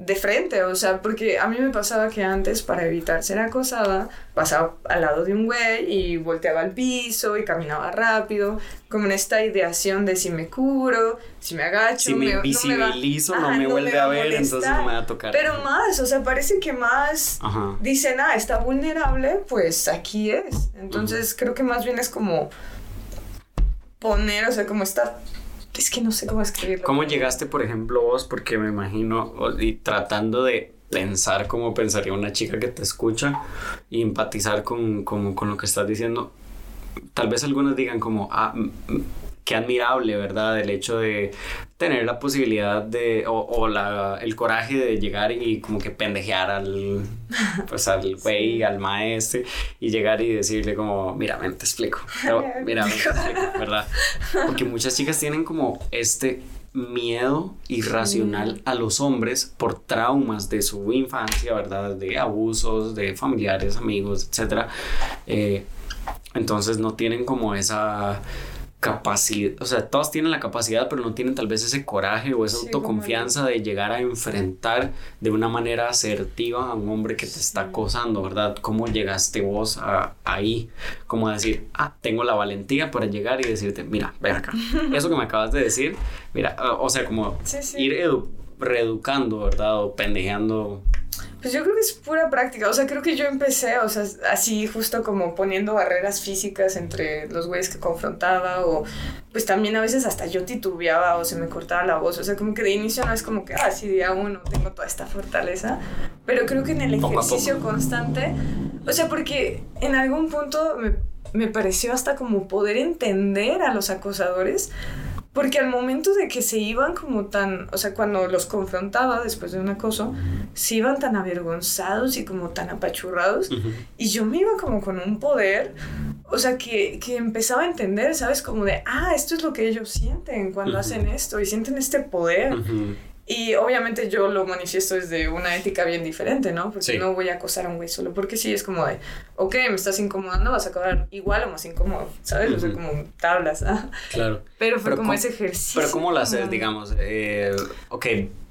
B: de frente, o sea, porque a mí me pasaba que antes, para evitar ser acosada, pasaba al lado de un güey y volteaba al piso y caminaba rápido, como en esta ideación de si me curo, si me agacho,
A: si me, visibilizo, no me, vuelve a, ver, entonces no me va a tocar.
B: Pero más, o sea, parece que más dicen, ah, está vulnerable, pues aquí es. Entonces creo que más bien es como poner, o sea, como está es que no sé cómo escribirlo.
A: ¿Cómo llegaste, por ejemplo, vos? Porque me imagino, y tratando de pensar como pensaría una chica que te escucha y empatizar con, con, lo que estás diciendo, tal vez algunos digan como, ah, qué admirable, ¿verdad? El hecho de tener la posibilidad de, o, o la, el coraje de llegar y como que pendejear al, pues al güey, al maestro, y llegar y decirle como, mira, ven, te explico, mira, te explico, ¿verdad? Porque muchas chicas tienen como este miedo irracional a los hombres por traumas de su infancia, ¿verdad? De abusos, de familiares, amigos, etc. Eh, entonces no tienen como esa capacidad, o sea, todos tienen la capacidad, pero no tienen tal vez ese coraje o esa autoconfianza de llegar a enfrentar de una manera asertiva a un hombre que te está acosando, ¿verdad? ¿Cómo llegaste vos a, ahí? Como decir, ah, tengo la valentía para llegar y decirte, mira, ven acá, eso que me acabas de decir, mira, o sea, como ir reeducando, ¿verdad? O pendejeando
B: pues yo creo que es pura práctica, o sea, creo que yo empecé, o sea, así justo como poniendo barreras físicas entre los güeyes que confrontaba o pues también a veces hasta yo titubeaba o se me cortaba la voz, o sea, como que de inicio no es como que, ah, sí, día uno tengo toda esta fortaleza, pero creo que en el ejercicio constante, o sea, porque en algún punto me, me pareció hasta como poder entender a los acosadores porque al momento de que se iban como tan, o sea, cuando los confrontaba después de un acoso, se iban tan avergonzados y como tan apachurrados. Y yo me iba como con un poder, o sea, que, que, empezaba a entender, ¿sabes? Como de, ah, esto es lo que ellos sienten cuando hacen esto y sienten este poder. Y obviamente yo lo manifiesto desde una ética bien diferente, ¿no? Porque no voy a acosar a un güey solo porque sí es como de, ok, me estás incomodando, vas a acabar igual o más incómodo, ¿sabes? O sea, como tablas, ¿ah?
A: Claro.
B: Pero fue como ese ejercicio.
A: Pero ¿cómo lo haces, digamos? Eh, ok,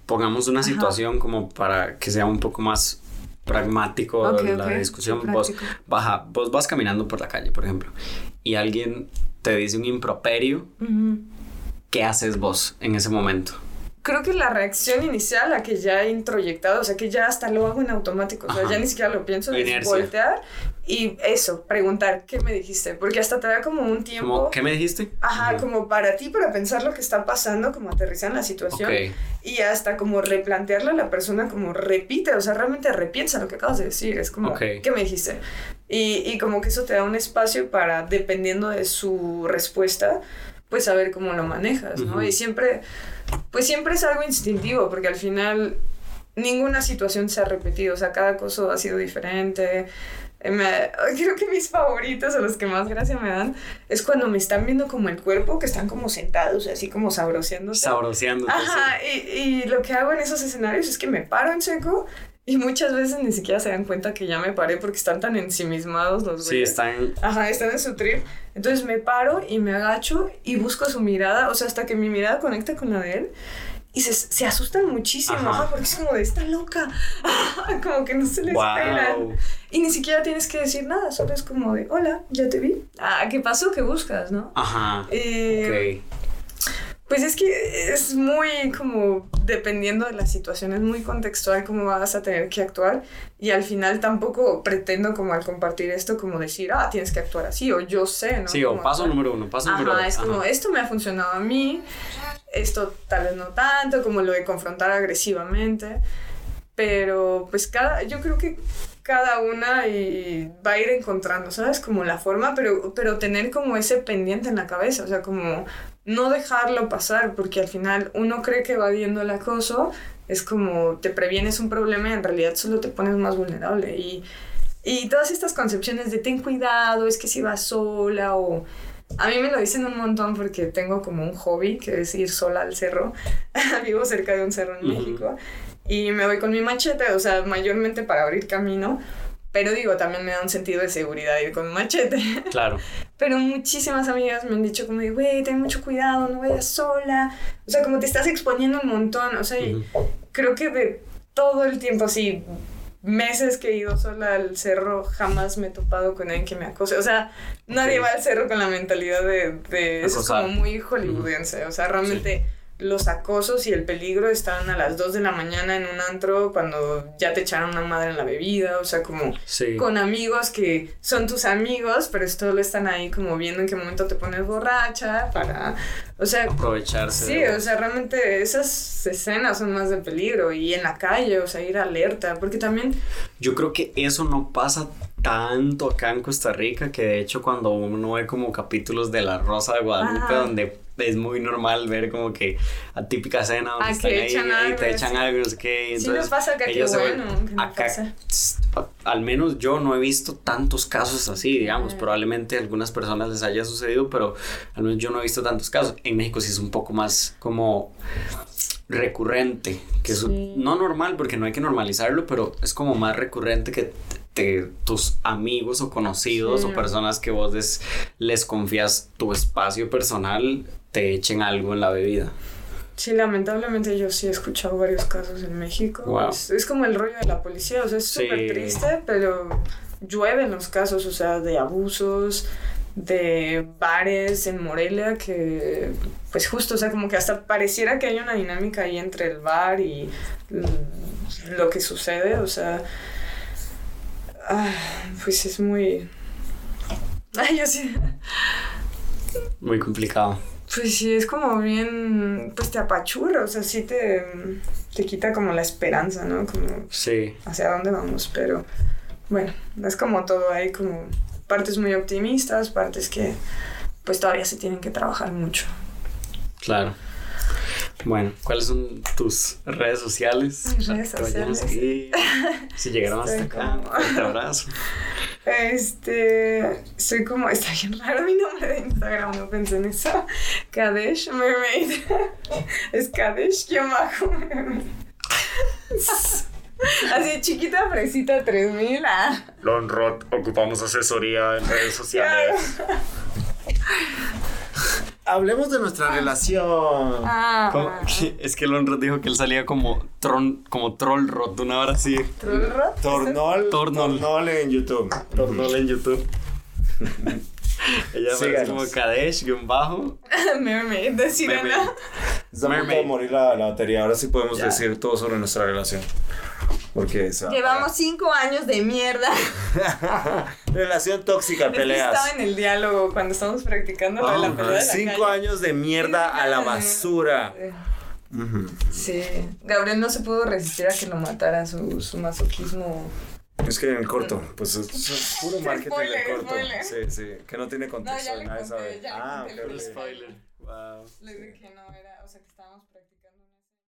A: pongamos una situación como para que sea un poco más pragmático la discusión. Vos, baja, vos vas caminando por la calle, por ejemplo, y alguien te dice un improperio ¿qué haces vos en ese momento?
B: Creo que la reacción inicial, a que ya he introyectado, o sea, que ya hasta lo hago en automático, o sea, ya ni siquiera lo pienso, es voltear y eso, preguntar, ¿qué me dijiste? Porque hasta te da como un tiempo.
A: ¿Qué me dijiste?
B: Ajá, como para ti, para pensar lo que está pasando, como aterrizar en la situación. Y hasta como replantearle a la persona, como repite, o sea, realmente repiensa lo que acabas de decir. Es como, ¿qué me dijiste? Y, y como que eso te da un espacio para, dependiendo de su respuesta, pues saber cómo lo manejas, ¿no? Y siempre, pues siempre es algo instintivo, porque al final ninguna situación se ha repetido, o sea, cada cosa ha sido diferente. Eh, me, creo que mis favoritos o los que más gracia me dan es cuando me están viendo como el cuerpo, que están como sentados, así como sabroseándose.
A: Sabroseándose.
B: Ajá, y, y lo que hago en esos escenarios es que me paro en seco y muchas veces ni siquiera se dan cuenta que ya me paré porque están tan ensimismados los
A: güeyes. Sí, están.
B: Ajá, están en su trip. Entonces me paro y me agacho y busco su mirada, o sea, hasta que mi mirada conecta con la de él. Y se, se asustan muchísimo, ajá. porque es como de esta loca, como que no se le espera. Y ni siquiera tienes que decir nada, solo es como de, hola, ya te vi. Ah, ¿qué pasó? ¿Qué buscas? ¿No?
A: Ajá. Eh,
B: pues es que es muy como dependiendo de la situación, es muy contextual cómo vas a tener que actuar y al final tampoco pretendo como al compartir esto como decir, ah, tienes que actuar así o yo sé, ¿no?
A: Sí, o paso número uno, paso número dos.
B: es como, esto me ha funcionado a mí, esto tal vez no tanto, como lo de confrontar agresivamente, pero pues cada, yo creo que cada una y va a ir encontrando, ¿sabes? Como la forma, pero, pero tener como ese pendiente en la cabeza, o sea, como no dejarlo pasar, porque al final uno cree que va viendo el acoso, es como te previenes un problema y en realidad solo te pones más vulnerable. Y, y todas estas concepciones de ten cuidado, es que si vas sola o... A mí me lo dicen un montón porque tengo como un hobby que es ir sola al cerro. Vivo cerca de un cerro en México y me voy con mi machete, o sea, mayormente para abrir camino pero digo, también me da un sentido de seguridad ir con un machete.
A: Claro.
B: Pero muchísimas amigas me han dicho como güey, ten mucho cuidado, no vayas sola. O sea, como te estás exponiendo un montón. O sea, creo que de todo el tiempo así, meses que he ido sola al cerro, jamás me he topado con alguien que me acose. O sea, nadie va al cerro con la mentalidad de... de eso es como muy hollywoodense. O sea, realmente los acosos y el peligro están a las 2 de la mañana en un antro cuando ya te echaron una madre en la bebida, o sea, como con amigos que son tus amigos, pero esto lo están ahí como viendo en qué momento te pones borracha para, o sea,
A: aprovecharse.
B: Sí, o sea, realmente esas escenas son más de peligro y en la calle, o sea, ir alerta, porque también...
A: Yo creo que eso no pasa tanto acá en Costa Rica que de hecho cuando uno ve como capítulos de La Rosa de Guadalupe donde es muy normal ver como que a típica escena donde están ahí y te echan algo, no sé qué.
B: sí nos pasa acá, qué bueno. acá,
A: al menos yo no he visto tantos casos así, digamos. Probablemente a algunas personas les haya sucedido, pero al menos yo no he visto tantos casos. En México sí es un poco más como recurrente, que es no normal porque no hay que normalizarlo, pero es como más recurrente que tus amigos o conocidos o personas que vos les confías tu espacio personal te echen algo en la bebida.
B: Sí, lamentablemente yo sí he escuchado varios casos en México. Es, como el rollo de la policía, o sea, es súper triste, pero llueven los casos, o sea, de abusos, de bares en Morelia que, pues justo, o sea, como que hasta pareciera que hay una dinámica ahí entre el bar y lo que sucede, o sea, ah, pues es muy... Ay, yo sí.
A: Muy complicado.
B: Pues sí, es como bien, pues te apachurra, o sea, sí te, te quita como la esperanza, ¿no? Como
A: sí.
B: hacia dónde vamos, pero bueno, es como todo, hay como partes muy optimistas, partes que pues todavía se tienen que trabajar mucho.
A: Claro. Bueno, ¿cuáles son tus redes sociales?
B: Mis redes sociales.
A: Si llegaron hasta acá, un abrazo.
B: Este, soy como, está bien raro mi nombre de Instagram, no pensé en eso. Kadesh Mermaid. Es Kadesh bajo Así chiquita fresita 3000. Ah.
A: Lonrod, ocupamos asesoría en redes sociales.
C: Hablemos de nuestra relación.
B: Ah,
A: es que Lonrod dijo que él salía como tron, como Trollrod, una hora así.
B: ¿Trollrod?
C: Tornol. Tornol. Tornol en YouTube.
A: Tornol en YouTube. Ella es como Kadesh, guion bajo.
B: Mermaid, de sirena.
C: Punto de morir la, la batería. Ahora sí podemos decir todo sobre nuestra relación. Porque
B: Llevamos cinco años de mierda.
C: Relación tóxica, peleas.
B: estaba en el diálogo cuando estábamos practicando la
C: oh, pelea. cinco años de mierda a la basura.
B: Sí. Gabriel no se pudo resistir a que lo matara su, su masoquismo.
C: Es que en el corto, pues es, puro marketing spoiler, en corto. Sí, sí, que no tiene contexto, no, ya nadie sabe.
B: Ya ah, ok. spoiler. Wow. Le dije que no era, o sea, que estábamos